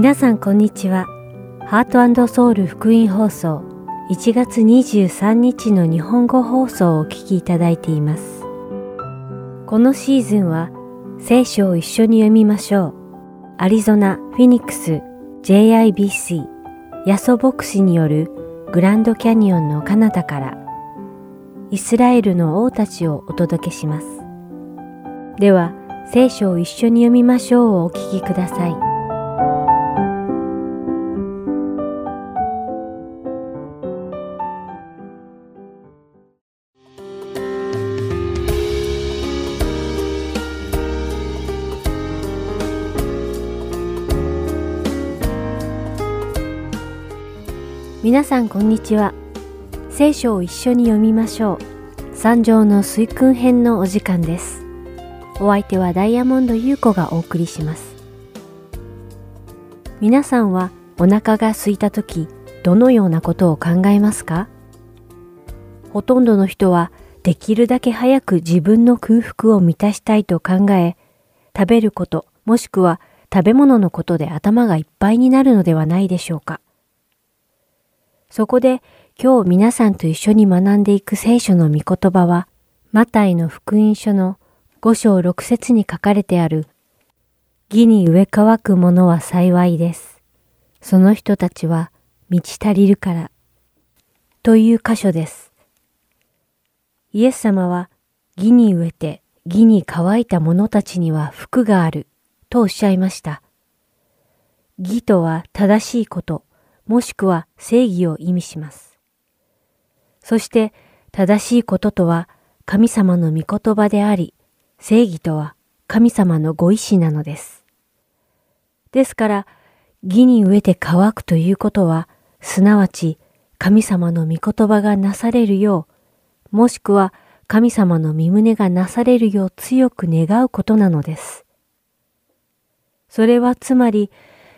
皆さんこんにちは。ハートソウル福音放送1月23日の日本語放送をお聞きいただいています。このシーズンは聖書を一緒に読みましょう。アリゾナ・フィニックス JIBC ヤソ牧師によるグランドキャニオンの彼方からイスラエルの王たちをお届けします。では、聖書を一緒に読みましょうをお聞きください。皆さんこんにちは。聖書を一緒に読みましょう。三条の水訓編のお時間です。お相手はダイヤモンド優子がお送りします。皆さんはお腹が空いた時、どのようなことを考えますか？ほとんどの人はできるだけ早く自分の空腹を満たしたいと考え、食べること、もしくは食べ物のことで頭がいっぱいになるのではないでしょうか。そこで今日皆さんと一緒に学んでいく聖書の御言葉は、マタイの福音書の五章六節に書かれてある、義に植え乾く者は幸いです。その人たちは満ち足りるから。という箇所です。イエス様は義に植えて義に乾いた者たちには福があるとおっしゃいました。義とは正しいこと、もしくは正義を意味します。そして正しいこととは神様の御言葉であり、正義とは神様のご意志なのです。ですから、義に植えて乾くということは、すなわち神様の御言葉がなされるよう、もしくは神様の身旨がなされるよう強く願うことなのです。それはつまり、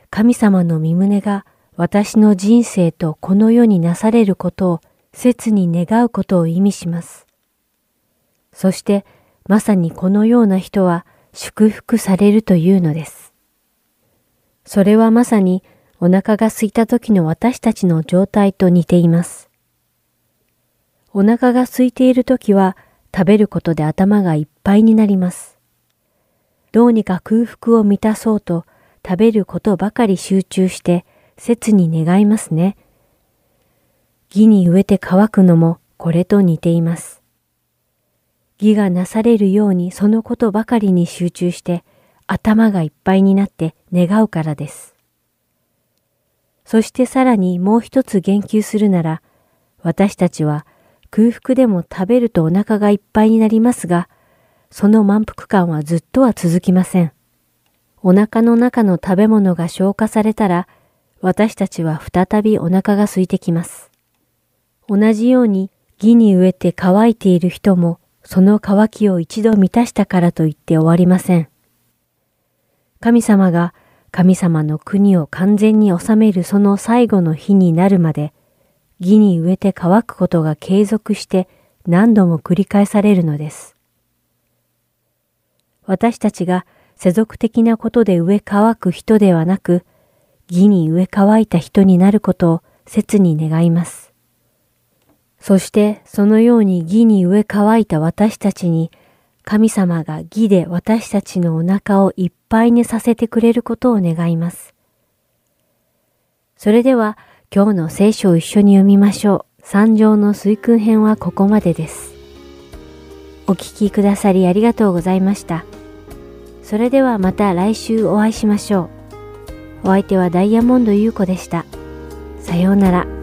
神様の身旨が私の人生とこの世になされることを切に願うことを意味します。そしてまさにこのような人は祝福されるというのです。それはまさにお腹が空いた時の私たちの状態と似ています。お腹が空いている時は食べることで頭がいっぱいになります。どうにか空腹を満たそうと食べることばかり集中して切に願いますね。義に植えて乾くのもこれと似ています。義がなされるようにそのことばかりに集中して頭がいっぱいになって願うからです。そしてさらにもう一つ言及するなら、私たちは空腹でも食べるとお腹がいっぱいになりますが、その満腹感はずっとは続きません。お腹の中の食べ物が消化されたら、私たちは再びお腹が空いてきます。同じように義に植えて乾いている人もその乾きを一度満たしたからといって終わりません。神様が神様の国を完全に治めるその最後の日になるまで義に植えて乾くことが継続して何度も繰り返されるのです。私たちが世俗的なことで植え乾く人ではなく、義に植え乾いた人になることを切に願います。そしてそのように義に植え乾いた私たちに神様が義で私たちのお腹をいっぱいにさせてくれることを願います。それでは今日の聖書を一緒に読みましょう。三条の水訓編はここまでです。お聴きくださりありがとうございました。それではまた来週お会いしましょう。お相手はダイヤモンド優子でした。さようなら。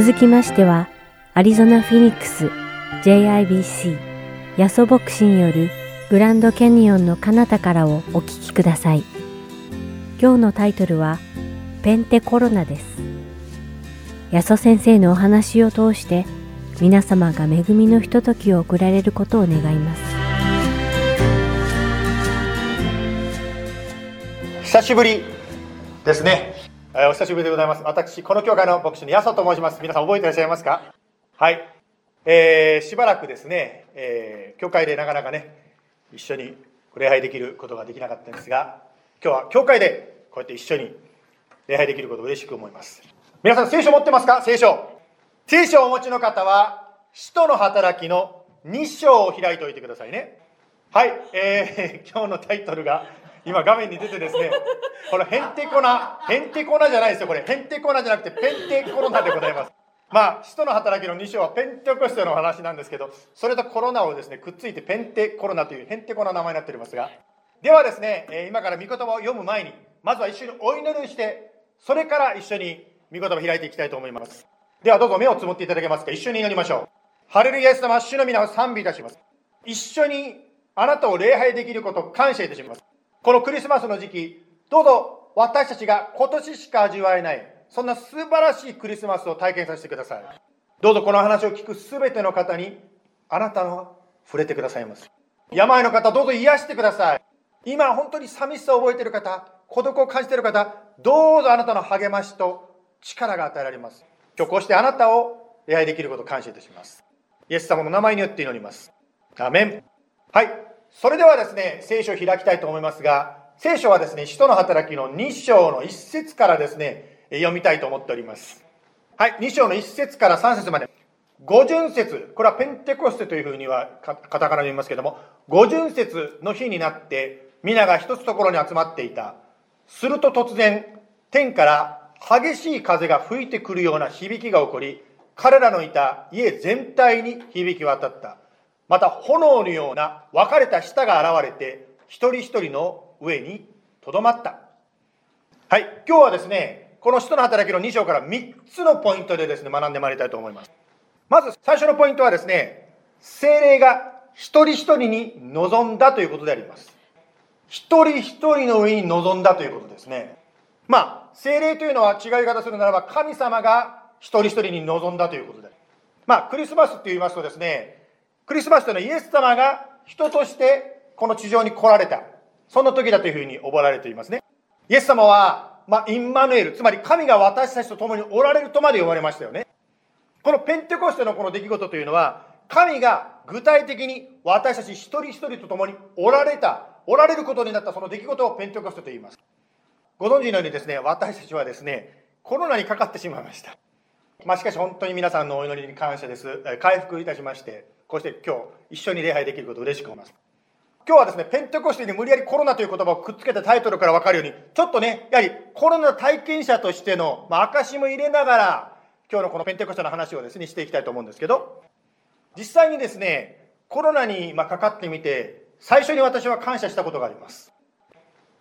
続きましては、アリゾナ・フィニックス JIBC ヤソ牧師によるグランドキャニオンの彼方からをお聞きください。今日のタイトルは、ペンテコロナです。ヤソ先生のお話を通して、皆様が恵みのひとときを送られることを願います。久しぶりですね。えお久しぶりでございます。私、この教会の牧師のヤソと申します。皆さん覚えていらっしゃいますか？はい。えー、しばらくですね、えー、教会でなかなかね、一緒に礼拝できることができなかったんですが、今日は教会でこうやって一緒に礼拝できることを嬉しく思います。皆さん聖書持ってますか？聖書。聖書をお持ちの方は、使徒の働きの2章を開いておいてくださいね。はい、えー、今日のタイトルが、今画面に出てですね、これヘンテコナ、ヘンテコナじゃないですよ、これ。ヘンテコナじゃなくてペンテコロナでございます。まあ、使徒の働きの2章はペンテコステの話なんですけど、それとコロナをですね、くっついてペンテコロナというヘンテコな名前になっておりますが、ではですね、今から御言葉を読む前に、まずは一緒にお祈りして、それから一緒に御言葉を開いていきたいと思います。ではどうぞ目をつむっていただけますか一緒に祈りましょう。ハレルヤイス様、主の皆を賛美いたします。一緒にあなたを礼拝できることを感謝いたします。このクリスマスの時期、どうぞ私たちが今年しか味わえない、そんな素晴らしいクリスマスを体験させてください。どうぞこの話を聞くすべての方に、あなたの触れてくださいます。病の方、どうぞ癒してください。今、本当に寂しさを覚えている方、孤独を感じている方、どうぞあなたの励ましと力が与えられます。今日こうしてあなたを礼拝できることを感謝いたします。イエス様の名前によって祈ります。アメン。はい。それではですね、聖書を開きたいと思いますが、聖書はですね、使徒の働きの2章の1節からですね、読みたいと思っております。はい。2章の1節から3節まで。五巡節、これはペンテコステというふうにはカタカナで言いますけども、五巡節の日になって、皆が一つところに集まっていた。すると突然、天から激しい風が吹いてくるような響きが起こり、彼らのいた家全体に響き渡った。また炎のような分かれた舌が現れて、一人一人の上にとどまった。はい、今日はですね、この使徒の働きの2章から3つのポイントでですね、学んでまいりたいと思います。まず最初のポイントはですね、精霊が一人一人に臨んだということであります。一人一人の上に臨んだということですね。まあ、精霊というのは違い方するならば、神様が一人一人に臨んだということで。まあ、クリスマスって言いますとですね、クリスマスというのはイエス様が人としてこの地上に来られた。そんな時だというふうに覚えられていますね。イエス様は、まあ、インマヌエル、つまり神が私たちと共におられるとまで呼ばれましたよね。このペンテコステのこの出来事というのは、神が具体的に私たち一人一人と共におられた、おられることになったその出来事をペンテコステと言います。ご存知のようにですね、私たちはですね、コロナにかかってしまいました。まあ、しかし本当に皆さんのお祈りに感謝です。回復いたしまして、こうして今日一緒に礼拝できることを嬉しく思います。今日はですね、ペンテコステに無理やりコロナという言葉をくっつけたタイトルから分かるように、ちょっとね、やはりコロナ体験者としての、まあ、証も入れながら、今日のこのペンテコステの話をですね、していきたいと思うんですけど、実際にですね、コロナにまかかってみて、最初に私は感謝したことがあります。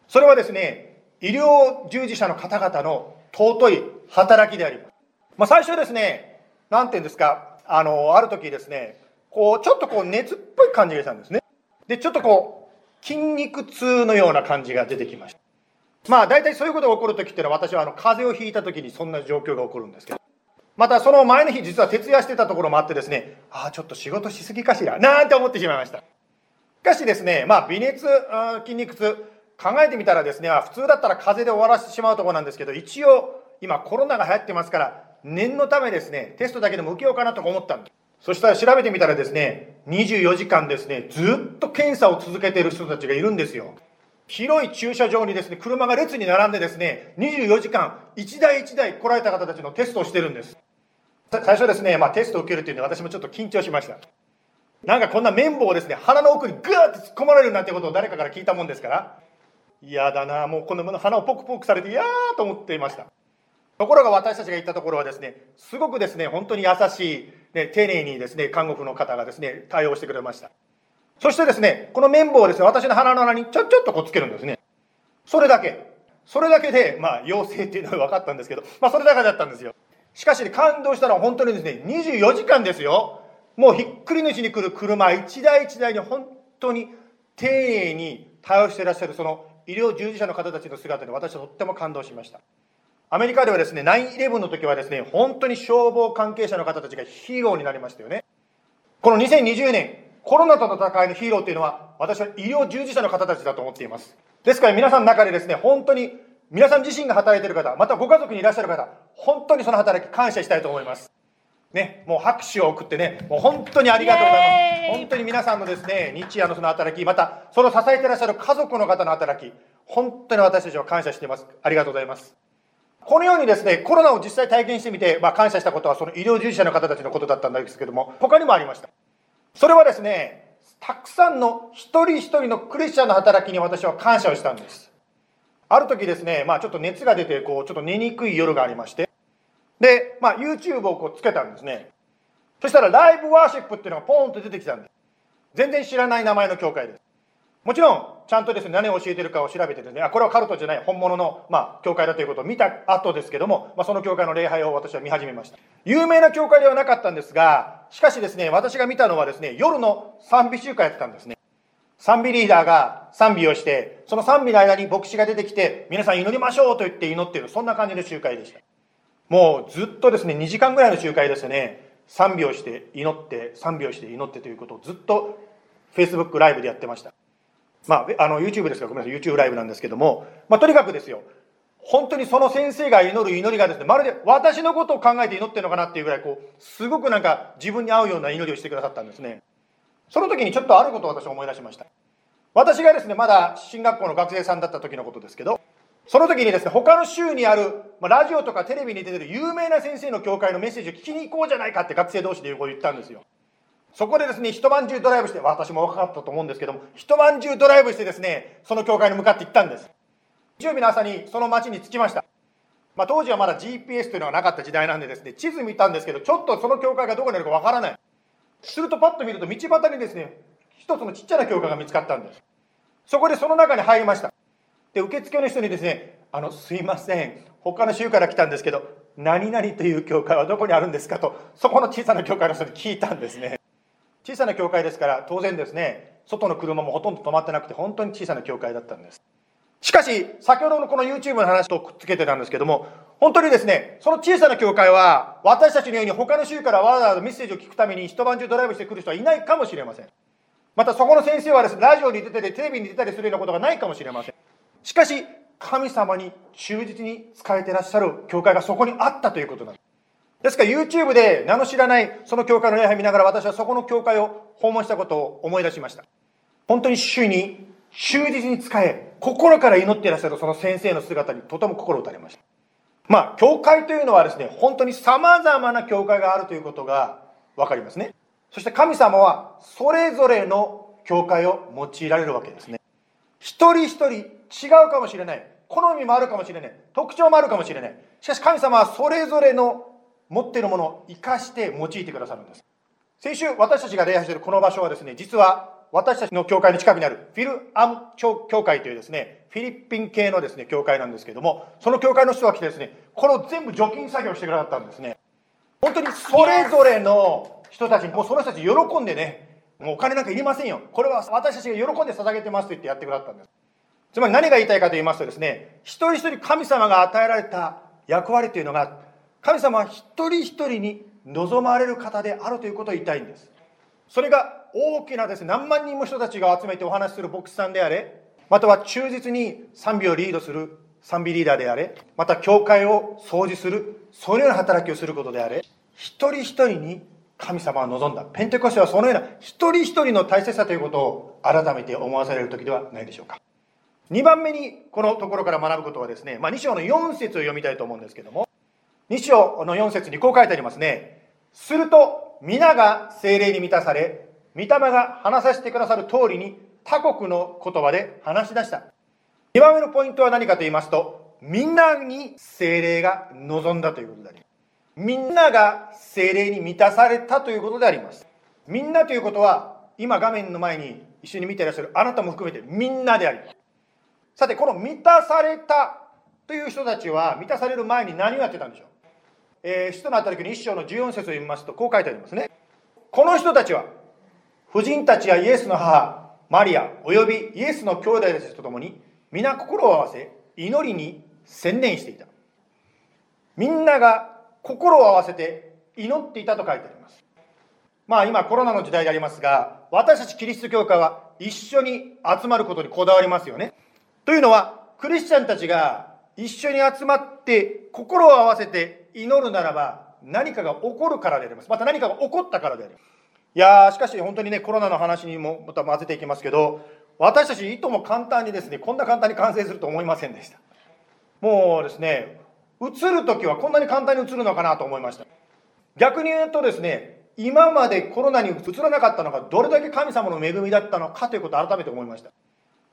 それはですね、医療従事者の方々の尊い働きであります。まあ、最初ですね、なんていうんですか、あの、ある時ですね、こう、ちょっとこう熱っぽい感じがしたんですね。で、ちょっとこう、筋肉痛のような感じが出てきました。まあ、大体そういうことが起こる時っていうのは、私はあの、風邪をひいた時にそんな状況が起こるんですけど、またその前の日、実は徹夜してたところもあってですね、ああ、ちょっと仕事しすぎかしら、なんて思ってしまいました。しかしですね、まあ、微熱、筋肉痛、考えてみたらですね、普通だったら風邪で終わらせてしまうところなんですけど、一応、今コロナが流行ってますから、念のためですね、テストだけでも受けようかなと思ったんです。そしたら調べてみたらですね、24時間ですね、ずっと検査を続けている人たちがいるんですよ。広い駐車場にですね、車が列に並んでですね、24時間、1台1台来られた方たちのテストをしてるんです。最初ですね、まあ、テストを受けるっていうのは私もちょっと緊張しました。なんかこんな綿棒をですね、鼻の奥にグーって突っ込まれるなんてことを誰かから聞いたもんですから、嫌だなもうこの鼻をポクポクされて嫌と思っていましたところが私たちが行ったところはですねすごくですね本当に優しい、ね、丁寧にですね看護婦の方がですね対応してくれましたそしてですねこの綿棒をですね私の鼻の穴にちょっちょっとこうつけるんですねそれだけそれだけでまあ陽性っていうのが分かったんですけどまあそれだけだったんですよしかし、感動したのは本当にですね、24時間ですよ。もうひっくり主に来る車一台一台に本当に丁寧に対応していらっしゃるその医療従事者の方たちの姿に私はとっても感動しました。アメリカではですね、9-11の時はですね、本当に消防関係者の方たちがヒーローになりましたよね。この2020年、コロナとの戦いのヒーローっていうのは、私は医療従事者の方たちだと思っています。ですから皆さんの中でですね、本当に皆さん自身が働いている方、またご家族にいらっしゃる方、本当にその働き感謝したいと思います。ね、もう拍手を送ってね、もう本当にありがとうございます。本当に皆さんのですね、日夜のその働き、またその支えていらっしゃる家族の方の働き、本当に私たちは感謝しています。ありがとうございます。このようにですね、コロナを実際体験してみて、まあ、感謝したことはその医療従事者の方たちのことだったんですけども、他にもありました。それはですね、たくさんの一人一人のクリスチャンの働きに私は感謝をしたんです。ある時ですね、まあちょっと熱が出て、こう、ちょっと寝にくい夜がありまして、で、まあ YouTube をこうつけたんですね。そしたらライブワーシップっていうのがポーンと出てきたんです。全然知らない名前の教会です。もちろん、ちゃんとですね、何を教えてるかを調べてですね、あ、これはカルトじゃない、本物の、まあ、教会だということを見た後ですけども、まあ、その教会の礼拝を私は見始めました。有名な教会ではなかったんですが、しかしですね、私が見たのはですね、夜の賛美集会やってたんですね。賛美リーダーが賛美をして、その賛美の間に牧師が出てきて、皆さん祈りましょうと言って祈っている、そんな感じの集会でした。もうずっとですね、2時間ぐらいの集会ですね。賛美をして祈って、賛美をして祈ってということをずっと Facebook ライブでやってました。まあ、あの YouTube ですか？ごめんなさい。YouTube ライブなんですけども、まあ、とにかくですよ。本当にその先生が祈る祈りがですねまるで私のことを考えて祈ってるのかなっていうぐらいこうすごくなんか自分に合うような祈りをしてくださったんですね。その時にちょっとあることを私は思い出しました。私がですねまだ進学校の学生さんだった時のことですけどその時にですね他の州にある、まあ、ラジオとかテレビに出てる有名な先生の教会のメッセージを聞きに行こうじゃないかって学生同士で言ったんですよ。そこでですね、一晩中ドライブして、私も若かったと思うんですけども、一晩中ドライブしてですね、その教会に向かって行ったんです。日曜日の朝にその町に着きました。まあ、当時はまだ GPS というのがなかった時代なんでですね、地図見たんですけど、ちょっとその教会がどこにあるかわからない。するとパッと見ると道端にですね、一つのちっちゃな教会が見つかったんです。そこでその中に入りました。で、受付の人にですね、あの、すいません、他の州から来たんですけど、何々という教会はどこにあるんですかと、そこの小さな教会の人に聞いたんですね。小さな教会ですから当然ですね外の車もほとんど止まってなくて本当に小さな教会だったんです。しかし先ほどのこの YouTube の話とくっつけてたんですけども本当にですねその小さな教会は私たちのように他の州からわざわざメッセージを聞くために一晩中ドライブしてくる人はいないかもしれません。またそこの先生はですねラジオに出ててテレビに出たりするようなことがないかもしれません。しかし神様に忠実に仕えてらっしゃる教会がそこにあったということなんです。ですから YouTube で名の知らないその教会の礼拝見ながら私はそこの教会を訪問したことを思い出しました。本当に主に忠実に仕え、心から祈っていらっしゃるその先生の姿にとても心打たれました。まあ、教会というのはですね、本当に様々な教会があるということがわかりますね。そして神様はそれぞれの教会を用いられるわけですね。一人一人違うかもしれない。好みもあるかもしれない。特徴もあるかもしれない。しかし神様はそれぞれの持っているものを生かして用いてくださるんです。先週私たちが礼拝しているこの場所はですね、実は私たちの教会の近くにあるフィルアム教会というですね、フィリピン系のですね、教会なんですけども、その教会の人が来てですね、これを全部除菌作業してくださったんですね。本当にそれぞれの人たちに、もうその人たち喜んでね、もうお金なんかいりませんよ。これは私たちが喜んで捧げてますと言ってやってくださったんです。つまり何が言いたいかと言いますとですね、一人一人神様が与えられた役割というのが神様は一人一人に望まれる方であるということを言いたいんです。それが大きなですね何万人も人たちが集めてお話しする牧師さんであれまたは忠実に賛美をリードする賛美リーダーであれまた教会を掃除するそのような働きをすることであれ一人一人に神様は望んだ。ペンテコステはそのような一人一人の大切さということを改めて思わされる時ではないでしょうか。2番目にこのところから学ぶことはですね、まあ、2章の4節を読みたいと思うんですけども2章の4節にこう書いてありますね。すると、皆が精霊に満たされ、御霊が話させてくださる通りに他国の言葉で話し出した。2番目のポイントは何かと言いますと、みんなに精霊が望んだということであります。みんなが精霊に満たされたということであります。みんなということは、今画面の前に一緒に見ていらっしゃるあなたも含めてみんなであります。さて、この満たされたという人たちは満たされる前に何をやってたんでしょう？えー、使徒の働きの一章の14節を読みますと、こう書いてありますね。この人たちは、婦人たちやイエスの母、マリア、およびイエスの兄弟たちと共に、皆心を合わせ、祈りに専念していた。みんなが心を合わせて祈っていたと書いてあります。まあ今コロナの時代でありますが、私たちキリスト教会は一緒に集まることにこだわりますよね。というのは、クリスチャンたちが一緒に集まって心を合わせて祈るならば何かが起こるからであります。また何かが起こったからであります。いやー、しかし本当にね、コロナの話にもまた混ぜていきますけど、私たちいとも簡単にですね、こんな簡単に完成すると思いませんでした。もうですね、映るときはこんなに簡単に映るのかなと思いました。逆に言うとですね、今までコロナに移らなかったのがどれだけ神様の恵みだったのかということを改めて思いました。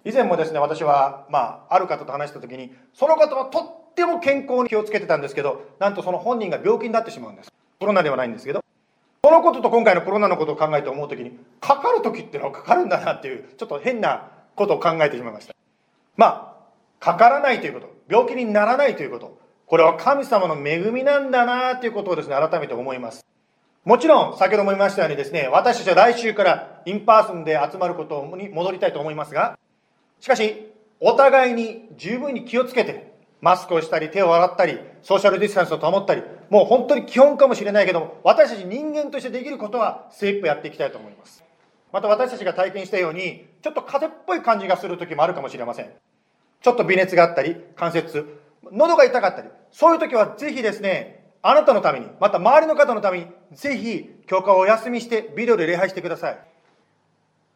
以前もですね、私は、まあ、ある方と話したときに、その方はとっっても健康に気をつけてたんですけど、なんとその本人が病気になってしまうんです。コロナではないんですけど。そのことと今回のコロナのことを考えて思うときに、かかるときっていうのはかかるんだなっていう、ちょっと変なことを考えてしまいました。まあ、かからないということ、病気にならないということ、これは神様の恵みなんだなということをですね、改めて思います。もちろん、先ほども言いましたようにですね、私たちは来週から in person で集まることに戻りたいと思いますが、しかし、お互いに十分に気をつけて、マスクをしたり、手を洗ったり、ソーシャルディスタンスを保ったり、もう本当に基本かもしれないけども、私たち人間としてできることは精一杯やっていきたいと思います。また私たちが体験したように、ちょっと風邪っぽい感じがする時もあるかもしれません。ちょっと微熱があったり、関節、喉が痛かったり、そういう時はぜひですね、あなたのために、また周りの方のために、ぜひ、教会をお休みして、ビデオで礼拝してください。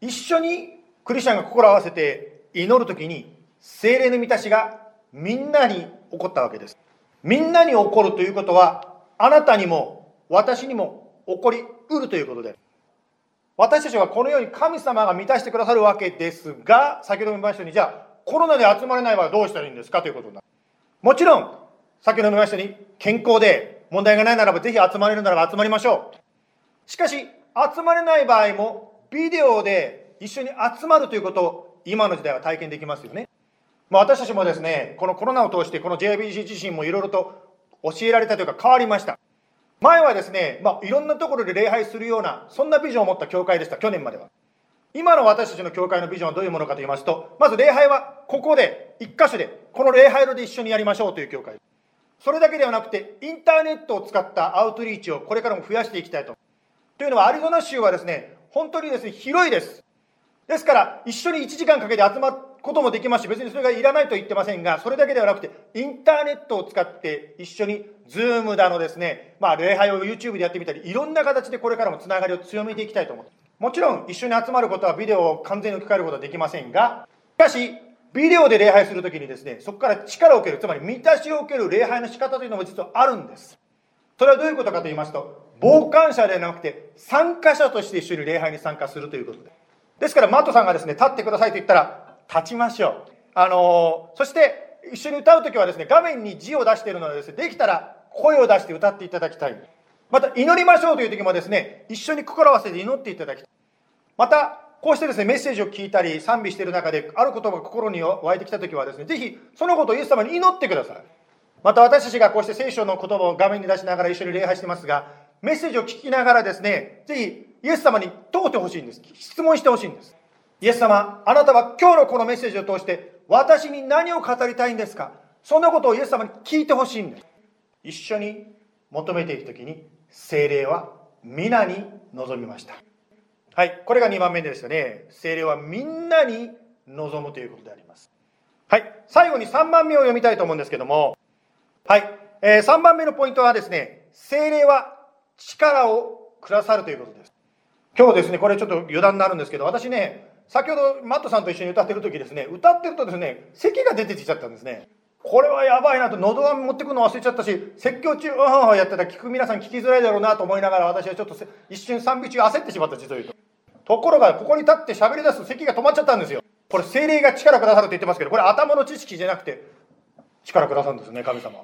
一緒にクリスチャンが心を合わせて祈る時に、精霊の満たしがみんなに起こったわけです。みんなに起こるということは、あなたにも私にも起こりうるということで、私たちはこのように神様が満たしてくださるわけですが、先ほども言いましたように、じゃあ、コロナで集まれない場合はどうしたらいいんですかということになる。もちろん、先ほども言いましたように、健康で問題がないならば、ぜひ集まれるならば集まりましょう。しかし、集まれない場合も、ビデオで一緒に集まるということを、今の時代は体験できますよね。まあ、私たちもですね、このコロナを通して、この JBC 自身もいろいろと教えられたというか変わりました。前はですね、まあ、いろんなところで礼拝するような、そんなビジョンを持った教会でした、去年までは。今の私たちの教会のビジョンはどういうものかと言いますと、まず礼拝はここで、一箇所で、この礼拝堂で一緒にやりましょうという教会。それだけではなくて、インターネットを使った outreach をこれからも増やしていきたいと。というのは、アリゾナ州はですね、本当にですね、広いです。ですから、一緒に1時間かけて集まることもできますし、別にそれがいらないと言ってませんが、それだけではなくて、インターネットを使って一緒に、ズームだのですね、まあ、礼拝を YouTube でやってみたり、いろんな形でこれからもつながりを強めていきたいと思って。もちろん、一緒に集まることはビデオを完全に置き換えることはできませんが、しかし、ビデオで礼拝するときにですね、そこから力を受ける、つまり満たしを受ける礼拝の仕方というのも実はあるんです。それはどういうことかと言いますと、傍観者ではなくて、参加者として一緒に礼拝に参加するということです。ですから、マットさんがですね、立ってくださいと言ったら、立ちましょう。あの、そして、一緒に歌うときはですね、画面に字を出しているのでですね、できたら声を出して歌っていただきたい。また、祈りましょうという時もですね、一緒に心合わせて祈っていただきたい。また、こうしてですね、メッセージを聞いたり、賛美している中で、ある言葉が心に湧いてきたときはですね、ぜひ、そのことをイエス様に祈ってください。また、私たちがこうして聖書の言葉を画面に出しながら一緒に礼拝してますが、メッセージを聞きながらですね、ぜひ、イエス様に問うてほしいんです。質問してほしいんです。イエス様、あなたは今日のこのメッセージを通して、私に何を語りたいんですか？そんなことをイエス様に聞いてほしいんです。一緒に求めていくときに、精霊は皆に望みました。はい、これが2番目ですよね。精霊はみんなに望むということであります。はい、最後に3番目を読みたいと思うんですけども、はい、えー、3番目のポイントはですね、精霊は力をくださるということです。今日ですね、これちょっと余談になるんですけど、私ね、先ほどマットさんと一緒に歌ってる時ですね、歌ってるとですね、咳が出てきちゃったんですね。これはやばいなと、喉飴持ってくの忘れちゃったし、説教中、うんやってたら聞く皆さん聞きづらいだろうなと思いながら、私はちょっと一瞬賛美中焦ってしまった、実を言うと。ところが、ここに立って喋り出すと咳が止まっちゃったんですよ。これ、精霊が力くださるって言ってますけど、これ頭の知識じゃなくて、力くださるんですね、神様。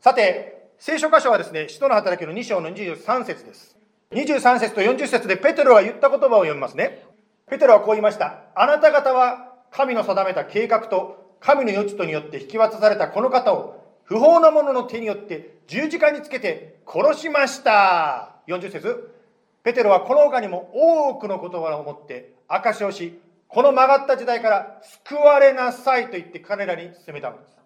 さて、聖書箇所はですね、使徒の働きの2章の23節です。23節と40節でペテロが言った言葉を読みますね。ペテロはこう言いました。あなた方は神の定めた計画と神の余地とによって引き渡されたこの方を不法な者の手によって十字架につけて殺しました。40節。ペテロはこの他にも多くの言葉を持って証しをしこの曲がった時代から救われなさいと言って彼らに責めたのです。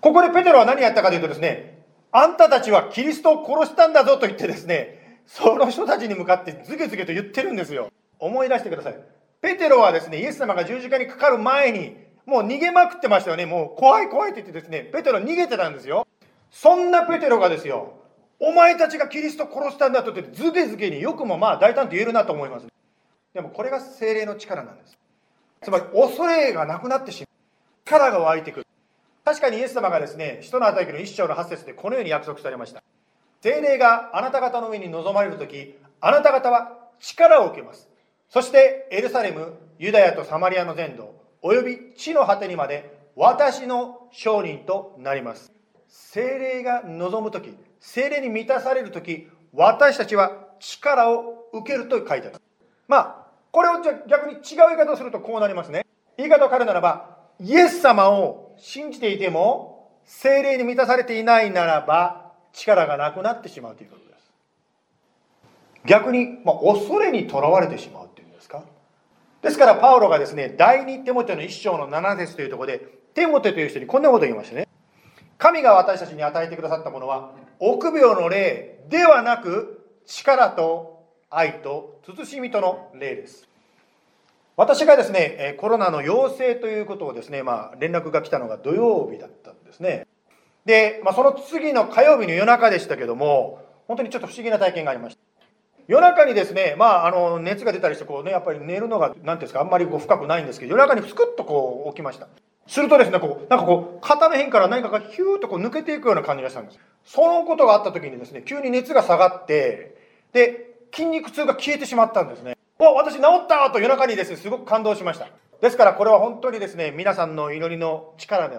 ここでペテロは何やったかというとですねあんたたちはキリストを殺したんだぞと言ってですねその人たちに向かってズケズケと言ってるんですよ。思い出してくださいペテロはですねイエス様が十字架にかかる前にもう逃げまくってましたよね。もう怖い怖いって言ってですね、ペテロ逃げてたんですよ。そんなペテロがですよ、お前たちがキリスト殺したんだと言って、ズケズケによくもまあ大胆と言えるなと思います。でもこれが精霊の力なんです。つまり恐れがなくなってしまう。力が湧いてくる。確かにイエス様がですね、使徒の働きの一章の八節でこのように約束されました。精霊があなた方の上に臨まれる時、あなた方は力を受けます。そしてエルサレム、ユダヤとサマリアの全土、および地の果てにまで私の証人となります。精霊が望む時精霊に満たされる時私たちは力を受けると書いてありますまあこれをじゃ逆に違う言い方をするとこうなりますね。言い方を変えるならばイエス様を信じていても精霊に満たされていないならば力がなくなってしまうということです。逆に、まあ、恐れにとらわれてしまう。ですからパウロがですね第二テモテの一章の7節というところでテモテという人にこんなことを言いましたね。神が私たちに与えてくださったものは臆病の霊ではなく力と愛と慎みとの霊です。私がですねコロナの陽性ということをですね、まあ、連絡が来たのが土曜日だったんですね。で、まあ、その次の火曜日の夜中でしたけども本当にちょっと不思議な体験がありました。夜中にですね、まあ、あの熱が出たりしてこう、ね、やっぱり寝るのが何ですかあんまりこう深くないんですけど夜中にスクッとこう起きました。するとですねこうなんかこう肩の辺から何かがヒューッとこう抜けていくような感じがしたんです。そのことがあった時にですね急に熱が下がってで筋肉痛が消えてしまったんですね。お私治ったと夜中にですねすごく感動しました。ですからこれは本当にですね皆さんの祈りの力で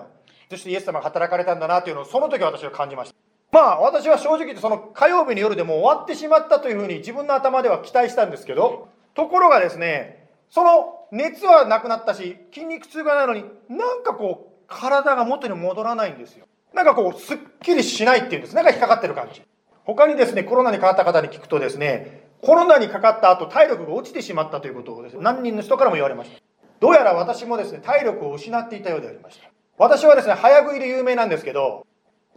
そしてイエス様が働かれたんだなというのをその時私は感じました。まあ私は正直言ってその火曜日の夜でも終わってしまったというふうに自分の頭では期待したんですけどところがですねその熱はなくなったし筋肉痛がないのになんかこう体が元に戻らないんですよ。なんかこうすっきりしないっていうんです。なんか引っかかってる感じ。他にですねコロナにかかった方に聞くとですねコロナにかかった後体力が落ちてしまったということをですね何人の人からも言われました。どうやら私もですね体力を失っていたようでありました。私はですね早食いで有名なんですけど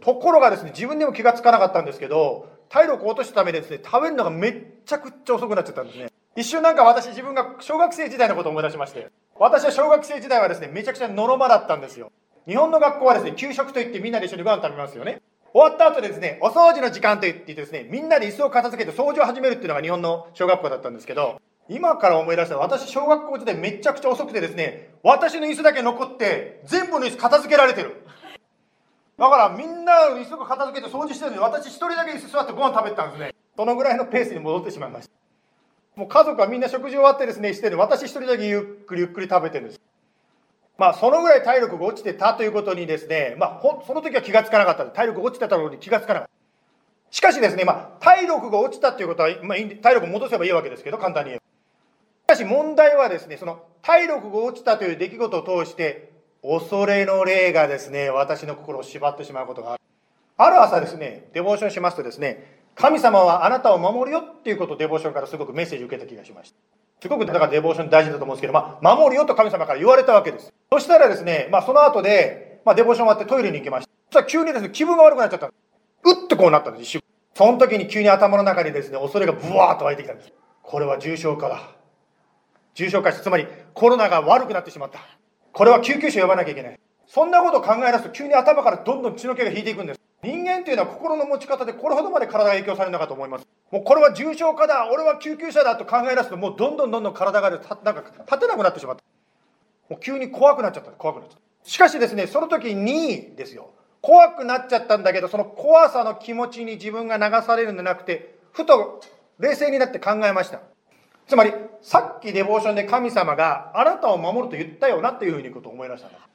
ところがですね、自分でも気がつかなかったんですけど、体力を落としたためでですね、食べるのがめっちゃくちゃ遅くなっちゃったんですね。一瞬なんか私自分が小学生時代のことを思い出しまして、私は小学生時代はですね、めちゃくちゃのろまだったんですよ。日本の学校はですね、給食といってみんなで一緒にご飯食べますよね。終わった後でですね、お掃除の時間といってですね、みんなで椅子を片付けて掃除を始めるっていうのが日本の小学校だったんですけど、今から思い出したら私小学校時代めちゃくちゃ遅くてですね、私の椅子だけ残って全部の椅子片付けられてる。だからみんな椅子を片付けて掃除してるのに私一人だけ椅子座ってご飯食べてたんですね。そのぐらいのペースに戻ってしまいました？もう家族はみんな食事終わってですねしてる私一人だけゆっくりゆっくり食べてるんです。まあそのぐらい体力が落ちてたということにですねまあほその時は気がつかなかった体力が落ちてたのに気がつかなかった。しかしですね、まあ、体力が落ちたということは、まあ、体力を戻せばいいわけですけど簡単に言えば。しかし問題はですねその体力が落ちたという出来事を通して恐れの霊がですね、私の心を縛ってしまうことがある。ある朝ですね、デボーションしますとですね、神様はあなたを守るよっていうことをデボーションからすごくメッセージを受けた気がしました。すごくだからデボーション大事だと思うんですけど、まあ、守るよと神様から言われたわけです。そしたらですね、まあ、その後で、まあ、デボーション終わってトイレに行きました。そしたら急にですね、気分が悪くなっちゃった。うってこうなったんです、一瞬。その時に急に頭の中にですね、恐れがブワーッと湧いてきたんです。これは重症化だ。重症化して、つまりコロナが悪くなってしまった。これは救急車呼ばなきゃいけない。そんなことを考え出すと急に頭からどんどん血の気が引いていくんです。人間っていうのは心の持ち方でこれほどまで体が影響されるのかと思います。もうこれは重症化だ、俺は救急車だと考え出すともうどんどんどんどん体がなんか立てなくなってしまった。もう急に怖くなっちゃった。怖くなっちゃった。しかしですね、その時にですよ。怖くなっちゃったんだけど、その怖さの気持ちに自分が流されるんじゃなくて、ふと冷静になって考えました。つまり、さっきデボーションで神様があなたを守ると言ったよなっていうふうにことを思い出したんです。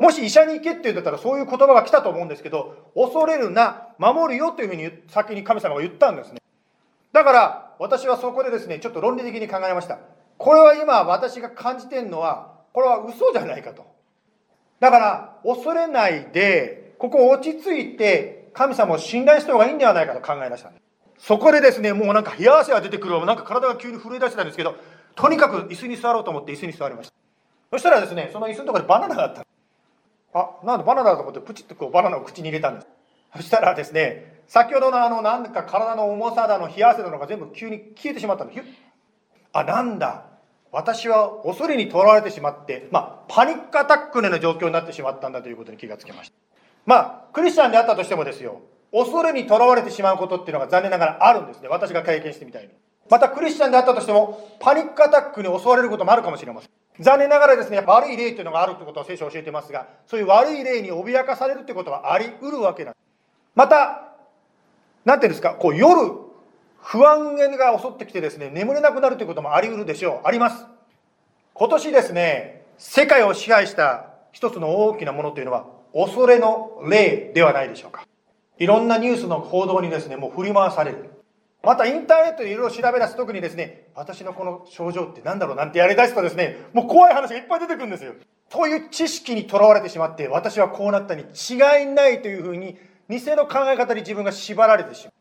もし医者に行けって言うんだったらそういう言葉が来たと思うんですけど、恐れるな、守るよというふうに先に神様が言ったんですね。だから私はそこでですね、ちょっと論理的に考えました。これは今私が感じてるのは、これは嘘じゃないかと。だから恐れないで、ここ落ち着いて神様を信頼した方がいいんではないかと考え出したんです。そこでですね、もうなんか冷や汗が出てくる、なんか体が急に震え出してたんですけど、とにかく椅子に座ろうと思って椅子に座りました。そしたらですね、その椅子のところでバナナがあった。あ、なんでバナナだと思ってプチッとこうバナナを口に入れたんです。そしたらですね、先ほどのあのなんか体の重さだの冷や汗だのが全部急に消えてしまったんです。あ、なんだ。私は恐れにとらわれてしまって、まあ、パニックアタックのような状況になってしまったんだということに気がつきました。まあ、クリスチャンであったとしてもですよ、恐れにとらわれてしまうことっていうのが残念ながらあるんですね。私が経験してみたいに。またクリスチャンであったとしても、パニックアタックに襲われることもあるかもしれません。残念ながらですね、悪い例っていうのがあるってことを聖書を教えてますが、そういう悪い例に脅かされるってことはあり得るわけなんです。また、なんていうんですか、こう夜、不安が襲ってきてですね、眠れなくなるということもあり得るでしょう。あります。今年ですね、世界を支配した一つの大きなものというのは、恐れの霊ではないでしょうか。いろんなニュースの報道にですね、もう振り回される。またインターネットでいろいろ調べ出す時にですね、私のこの症状って何だろうなんてやり出すとですね、もう怖い話がいっぱい出てくるんですよ。そういう知識にとらわれてしまって、私はこうなったに違いないというふうに、偽の考え方に自分が縛られてしまう。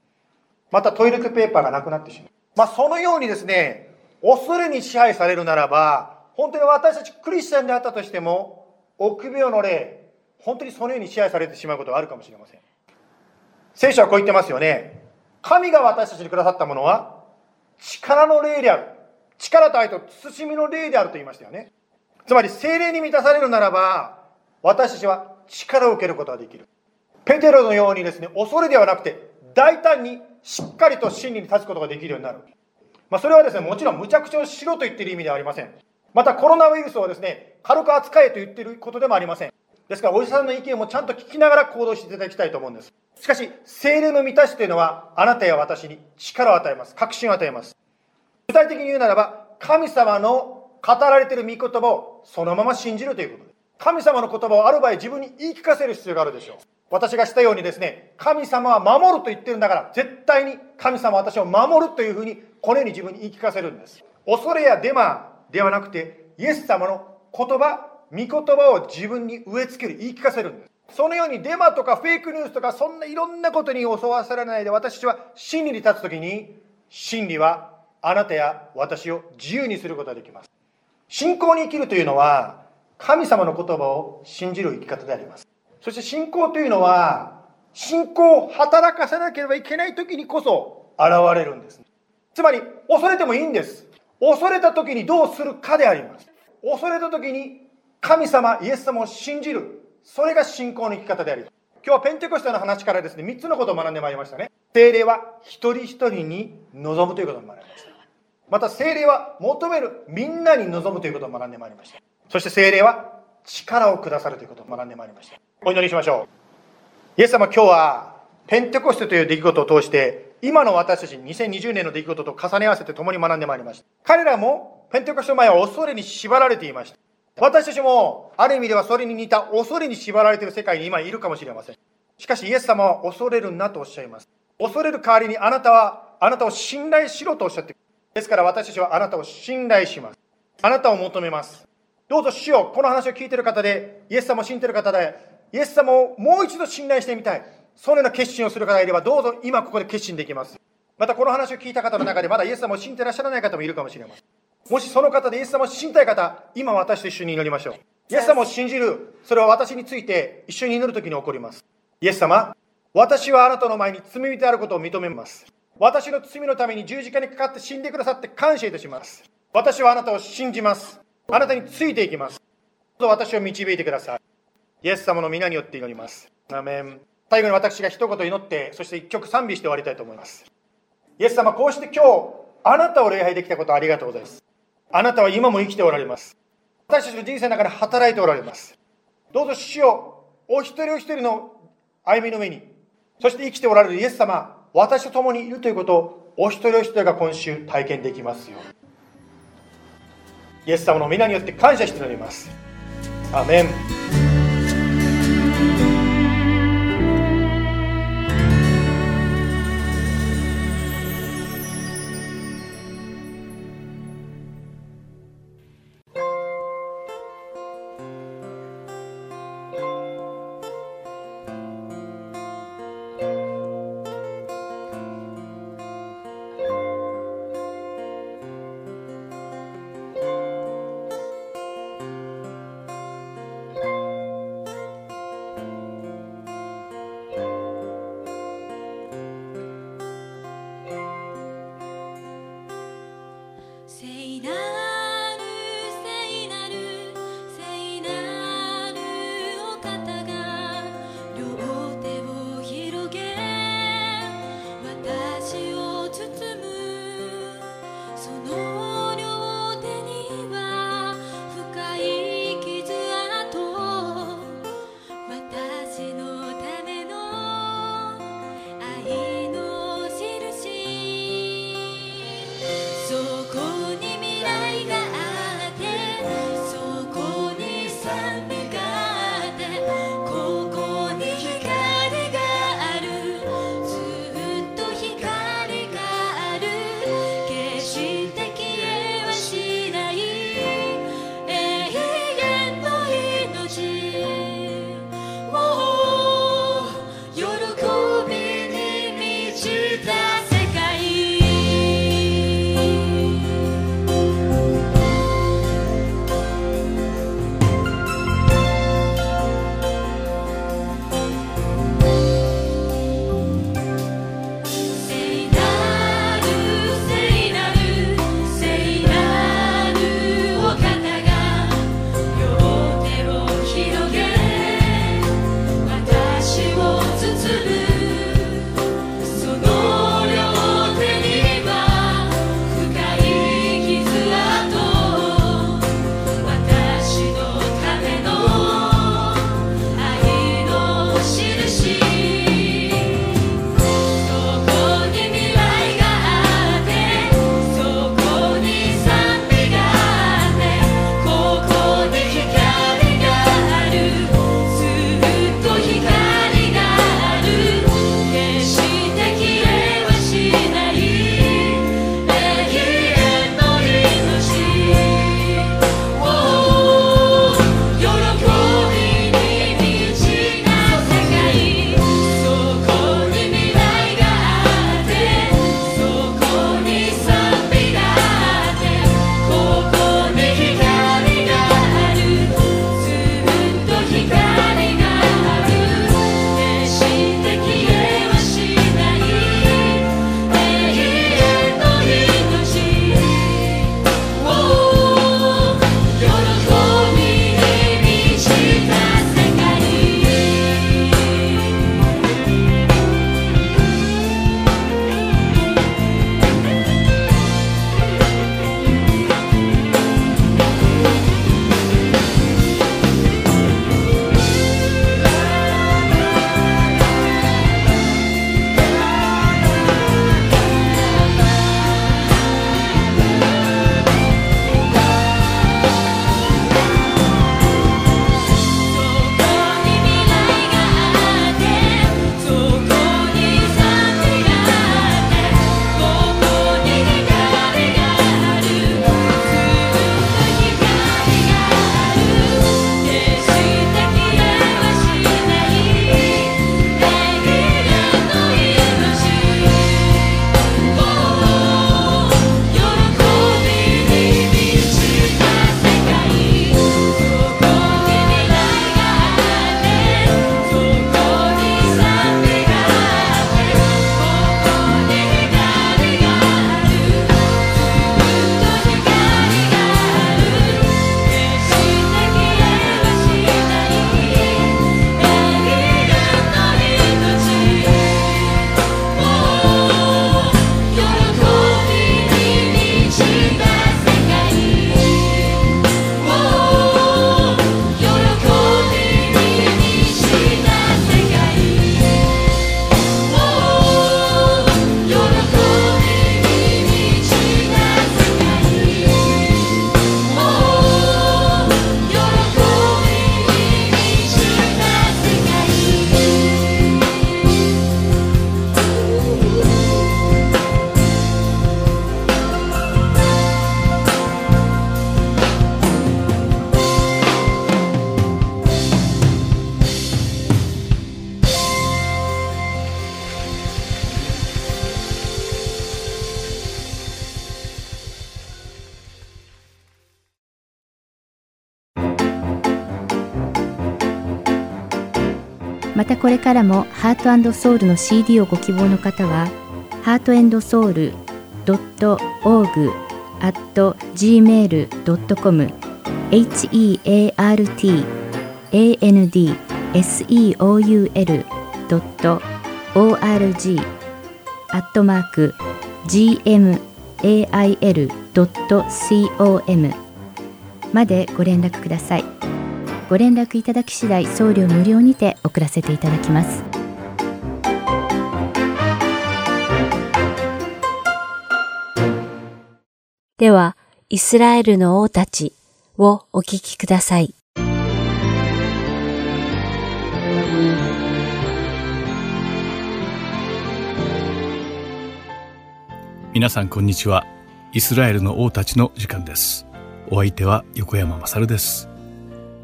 またトイレットペーパーがなくなってしまう。まあそのようにですね、恐れに支配されるならば、本当に私たちクリスチャンであったとしても、臆病の霊、本当にそのように支配されてしまうことがあるかもしれません。聖書はこう言ってますよね。神が私たちにくださったものは力の霊である。力と愛と慎みの霊であると言いましたよね。つまり精霊に満たされるならば、私たちは力を受けることができる。ペテロのようにですね、恐れではなくて、大胆にしっかりと真理に立つことができるようになる。まあ、それはですね、もちろん無茶苦茶をしろと言っている意味ではありません。またコロナウイルスをですね、軽く扱えと言っていることでもありません。ですから、おじさんの意見もちゃんと聞きながら行動していただきたいと思うんです。しかし、精霊の満たしというのは、あなたや私に力を与えます。確信を与えます。具体的に言うならば、神様の語られている御言葉をそのまま信じるということです。神様の言葉をある場合自分に言い聞かせる必要があるでしょう。私がしたようにですね、神様は守ると言ってるんだから、絶対に神様は私を守るというふうに、このように自分に言い聞かせるんです。恐れやデマではなくて、イエス様の言葉、御言葉を自分に植え付ける、言い聞かせるんです。そのようにデマとかフェイクニュースとかそんないろんなことに襲わされないで私は真理に立つ時に真理はあなたや私を自由にすることができます。信仰に生きるというのは神様の言葉を信じる生き方であります。そして信仰というのは信仰を働かせなければいけない時にこそ現れるんです。つまり恐れてもいいんです。恐れた時にどうするかであります。恐れた時に神様イエス様を信じるそれが信仰の生き方であり、今日はペンテコステの話からですね、3つのことを学んでまいりましたね。精霊は一人一人に望むということを学びました。また精霊は求めるみんなに望むということを学んでまいりました。そして精霊は力をくださるということを学んでまいりました。お祈りしましょう。イエス様今日はペンテコステという出来事を通して、今の私たち2020年の出来事と重ね合わせて共に学んでまいりました。彼らもペンテコステ前は恐れに縛られていました。私たちも、ある意味ではそれに似た恐れに縛られている世界に今いるかもしれません。しかし、イエス様は恐れるなとおっしゃいます。恐れる代わりにあなたは、あなたを信頼しろとおっしゃってですから私たちはあなたを信頼します。あなたを求めます。どうぞ主よ、この話を聞いている方で、イエス様を信じている方で、イエス様をもう一度信頼してみたい。そのような決心をする方がいれば、どうぞ今ここで決心できます。またこの話を聞いた方の中で、まだイエス様を信じていらっしゃらない方もいるかもしれません。もしその方でイエス様を信じたい方、今私と一緒に祈りましょう。イエス様を信じる、それは私について一緒に祈るときに起こります。イエス様、私はあなたの前に罪人であることを認めます。私の罪のために十字架にかかって死んでくださって感謝いたします。私はあなたを信じます。あなたについていきます。どうぞ私を導いてください。イエス様の皆によって祈ります。アメン最後に私が一言祈って、そして一曲賛美して終わりたいと思います。イエス様、こうして今日、あなたを礼拝できたことありがとうございます。あなたは今も生きておられます。私たちの人生の中で働いておられます。どうぞ主をお一人お一人の歩みの上に、そして生きておられるイエス様、私と共にいるということをお一人お一人が今週体験できますように。イエス様の皆によって感謝しております。アメン。たこれからもハートソウルの CD をご希望の方は、ハートソウル .org at gmail.com heart and seoul.org アットマーク gmail.com までご連絡ください。ご連絡いただき次第送料無料にて送らせていただきます。では、イスラエルの王たちをお聞きください。皆さんこんにちは。イスラエルの王たちの時間です。お相手は横山まさるです。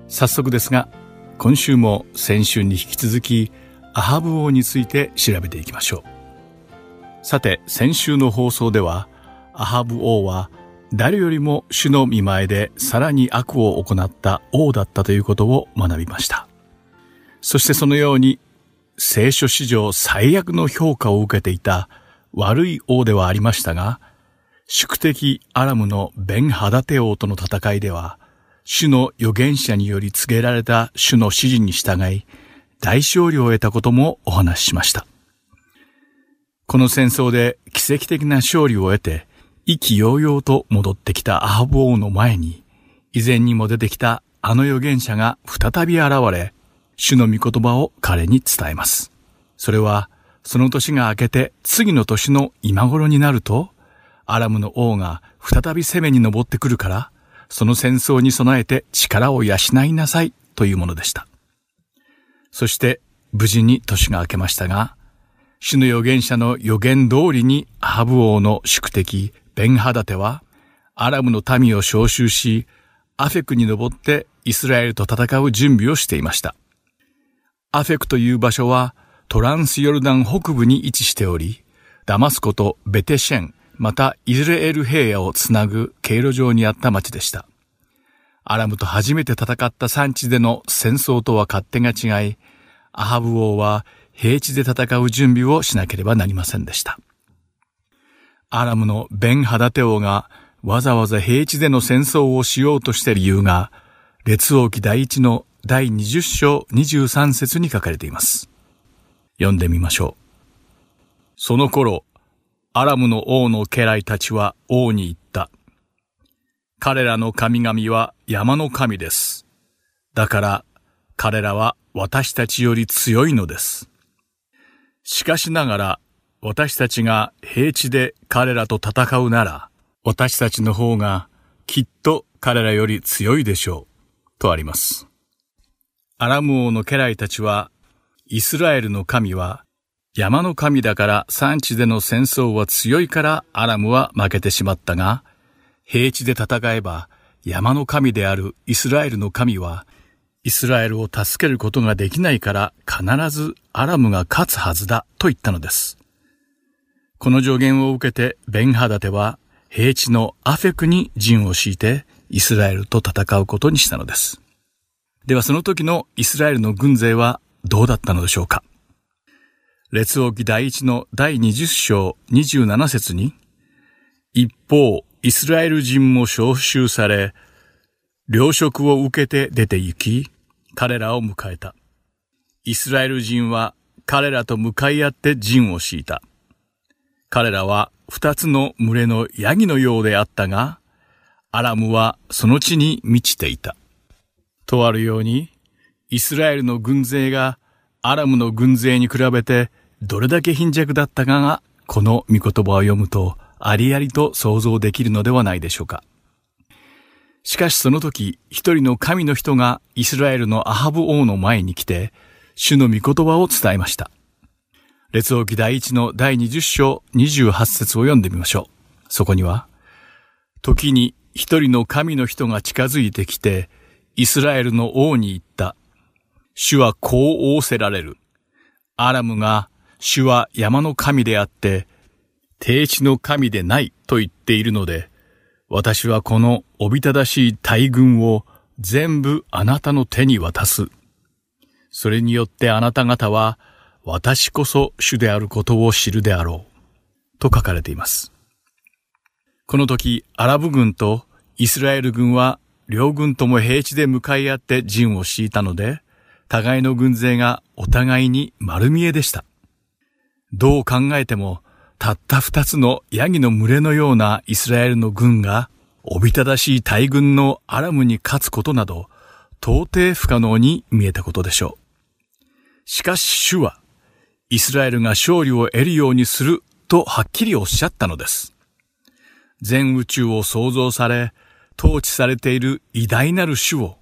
早速ですが、今週も先週に引き続き、アハブ王について調べていきましょう。さて、先週の放送では、アハブ王は誰よりも主の見前でさらに悪を行った王だったということを学びました。そしてそのように聖書史上最悪の評価を受けていた悪い王ではありましたが、宿敵アラムのベン・ハダテ王との戦いでは、主の預言者により告げられた主の指示に従い、大勝利を得たこともお話ししました。この戦争で奇跡的な勝利を得て、意気揚々と戻ってきたアハブ王の前に、以前にも出てきたあの預言者が再び現れ、主の御言葉を彼に伝えます。それは、その年が明けて次の年の今頃になると、アラムの王が再び攻めに登ってくるから、その戦争に備えて力を養いなさいというものでした。そして無事に年が明けましたが、主の預言者の予言通りにアハブ王の宿敵ベンハダテはアラムの民を召集し、アフェクに登ってイスラエルと戦う準備をしていました。アフェクという場所はトランスヨルダン北部に位置しており、ダマスコとベテシェン、またイズレエル平野をつなぐ経路上にあった町でした。アラムと初めて戦った産地での戦争とは勝手が違い、アハブ王は平地で戦う準備をしなければなりませんでした。アラムのベン・ハダテ王がわざわざ平地での戦争をしようとした理由が、列王記第一の第20章23節に書かれています。読んでみましょう。その頃、アラムの王の家来たちは王に言った。彼らの神々は山の神です。だから彼らは私たちより強いのです。しかしながら私たちが平地で彼らと戦うなら私たちの方がきっと彼らより強いでしょう。とあります。アラム王の家来たちはイスラエルの神は山の神だから産地での戦争は強いからアラムは負けてしまったが、平地で戦えば山の神であるイスラエルの神は、イスラエルを助けることができないから必ずアラムが勝つはずだと言ったのです。この助言を受けてベンハダテは平地のアフェクに陣を敷いてイスラエルと戦うことにしたのです。ではその時のイスラエルの軍勢はどうだったのでしょうか？列王記第一の第20章27節に、一方、イスラエル人も召集され、糧食を受けて出て行き、彼らを迎えた。イスラエル人は彼らと向かい合って陣を敷いた。彼らは二つの群れのヤギのようであったが、アラムはその地に満ちていた。とあるように、イスラエルの軍勢がアラムの軍勢に比べてどれだけ貧弱だったかが、この御言葉を読むと、ありありと想像できるのではないでしょうか。しかしその時、一人の神の人がイスラエルのアハブ王の前に来て、主の御言葉を伝えました。列王記第一の第20章28節を読んでみましょう。そこには、時に一人の神の人が近づいてきて、イスラエルの王に言った。主はこう仰せられる。アラムが主は山の神であって、定地の神でないと言っているので、私はこのおびただしい大軍を全部あなたの手に渡す。それによってあなた方は私こそ主であることを知るであろう。と書かれています。この時、アラブ軍とイスラエル軍は両軍とも平地で向かい合って陣を敷いたので、互いの軍勢がお互いに丸見えでした。どう考えても、たった二つのヤギの群れのようなイスラエルの軍が、おびただしい大軍のアラムに勝つことなど、到底不可能に見えたことでしょう。しかし主は、イスラエルが勝利を得るようにするとはっきりおっしゃったのです。全宇宙を創造され、統治されている偉大なる主を、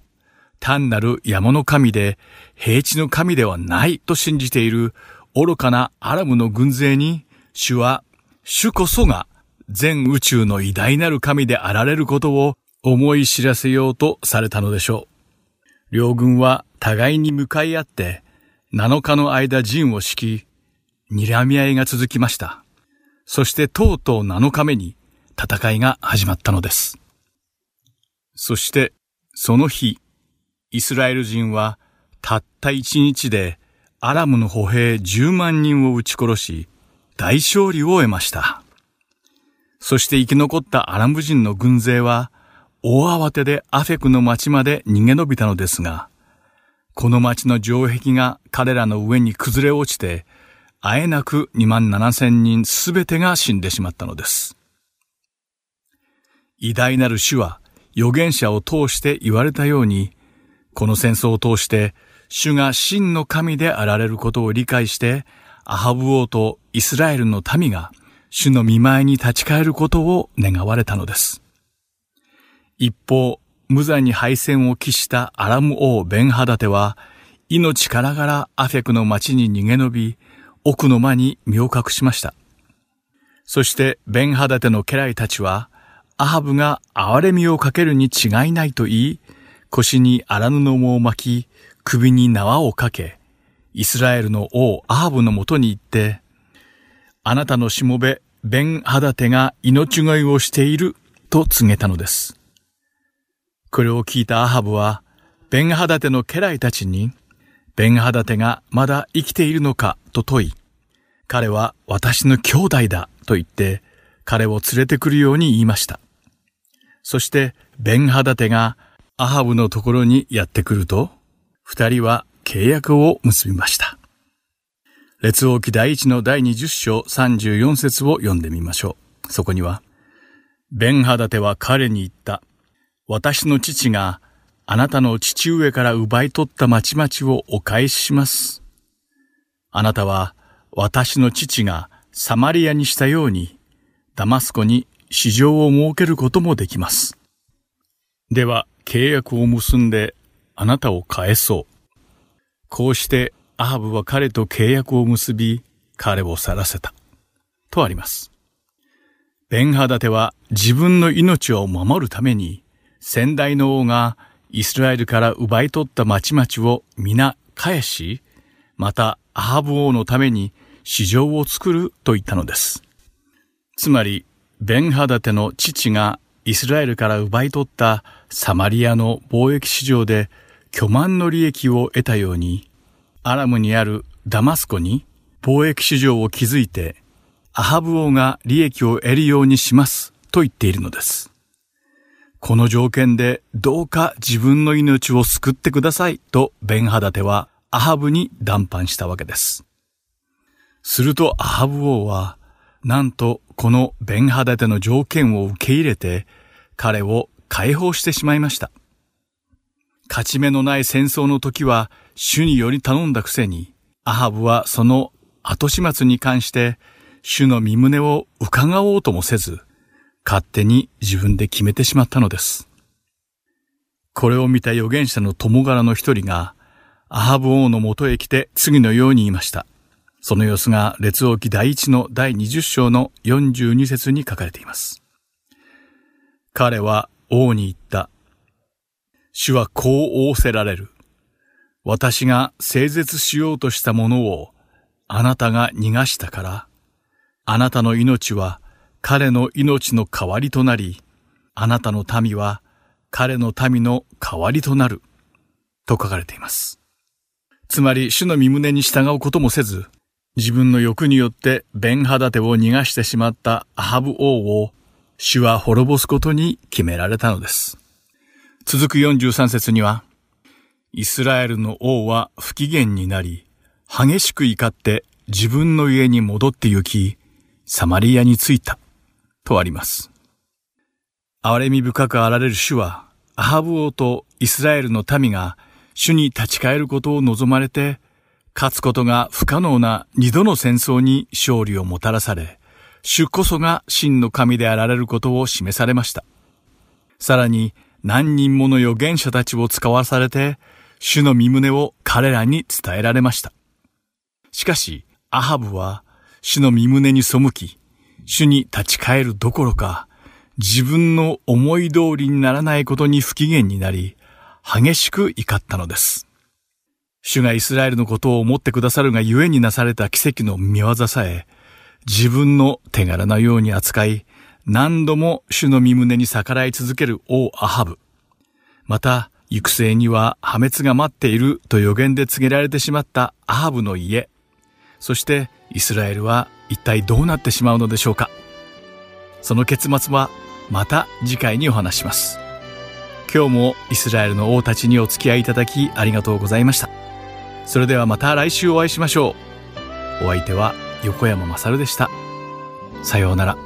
単なる山の神で平地の神ではないと信じている愚かなアラムの軍勢に、主は、主こそが全宇宙の偉大なる神であられることを思い知らせようとされたのでしょう。両軍は互いに向かい合って7日の間陣を敷き、睨み合いが続きました。そしてとうとう7日目に戦いが始まったのです。そしてその日、イスラエル人はたった一日でアラムの歩兵10万人を撃ち殺し、大勝利を得ました。そして生き残ったアラム人の軍勢は、大慌てでアフェクの町まで逃げ延びたのですが、この町の城壁が彼らの上に崩れ落ちて、あえなく2万7千人すべてが死んでしまったのです。偉大なる主は預言者を通して言われたように、この戦争を通して主が真の神であられることを理解して、アハブ王とイスラエルの民が主の見前に立ち返ることを願われたのです。一方、無罪に敗戦を期したアラム王ベンハダテは、命からがらアフェクの町に逃げ延び、奥の間に身を隠しました。そしてベンハダテの家来たちは、アハブが憐れみをかけるに違いないと言い、腰に荒布を巻き、首に縄をかけ、イスラエルの王アハブのもとに行って、あなたのしもべ、ベンハダテが命乞いをしていると告げたのです。これを聞いたアハブは、ベンハダテの家来たちに、ベンハダテがまだ生きているのかと問い、彼は私の兄弟だと言って、彼を連れてくるように言いました。そして、ベンハダテがアハブのところにやってくると、二人は契約を結びました。列王記第一の第二十章三十四節を読んでみましょう。そこには、ベンハダテは彼に言った。私の父があなたの父上から奪い取った町々をお返しします。あなたは私の父がサマリアにしたように、ダマスコに市場を設けることもできます。では、契約を結んであなたを返そう。こうしてアハブは彼と契約を結び、彼を去らせた。とあります。ベンハダテは自分の命を守るために、先代の王がイスラエルから奪い取った町々を皆返し、またアハブ王のために市場を作ると言ったのです。つまり、ベンハダテの父がイスラエルから奪い取ったサマリアの貿易市場で巨万の利益を得たように、アラムにあるダマスコに貿易市場を築いて、アハブ王が利益を得るようにしますと言っているのです。この条件でどうか自分の命を救ってくださいとベンハダテはアハブに談判したわけです。するとアハブ王は、なんとこのベンハダテの条件を受け入れて、彼を解放してしまいました。勝ち目のない戦争の時は主により頼んだくせに、アハブはその後始末に関して主の身旨を伺おうともせず、勝手に自分で決めてしまったのです。これを見た預言者の友柄の一人が、アハブ王のもとへ来て次のように言いました。その様子が列王記第一の第二十章の四十二節に書かれています。彼は王に言った。主はこう仰せられる。私が整絶しようとしたものをあなたが逃がしたから、あなたの命は彼の命の代わりとなり、あなたの民は彼の民の代わりとなる。と書かれています。つまり主の身胸に従うこともせず、自分の欲によって弁肌手を逃がしてしまったアハブ王を主は滅ぼすことに決められたのです。続く43節には、イスラエルの王は不機嫌になり、激しく怒って自分の家に戻って行き、サマリアに着いた、とあります。憐れみ深くあられる主は、アハブ王とイスラエルの民が主に立ち返ることを望まれて、勝つことが不可能な二度の戦争に勝利をもたらされ、主こそが真の神であられることを示されました。さらに何人もの預言者たちを使わされて、主の身旨を彼らに伝えられました。しかし、アハブは主の身旨に背き、主に立ち返るどころか、自分の思い通りにならないことに不機嫌になり、激しく怒ったのです。主がイスラエルのことを思ってくださるがゆえになされた奇跡の見業さえ、自分の手柄なように扱い、何度も主の身胸に逆らい続ける王アハブ。また、行く末には破滅が待っていると予言で告げられてしまったアハブの家。そしてイスラエルは一体どうなってしまうのでしょうか。その結末はまた次回にお話します。今日もイスラエルの王たちにお付き合いいただきありがとうございました。それではまた来週お会いしましょう。お相手は横山まさるでした。さようなら。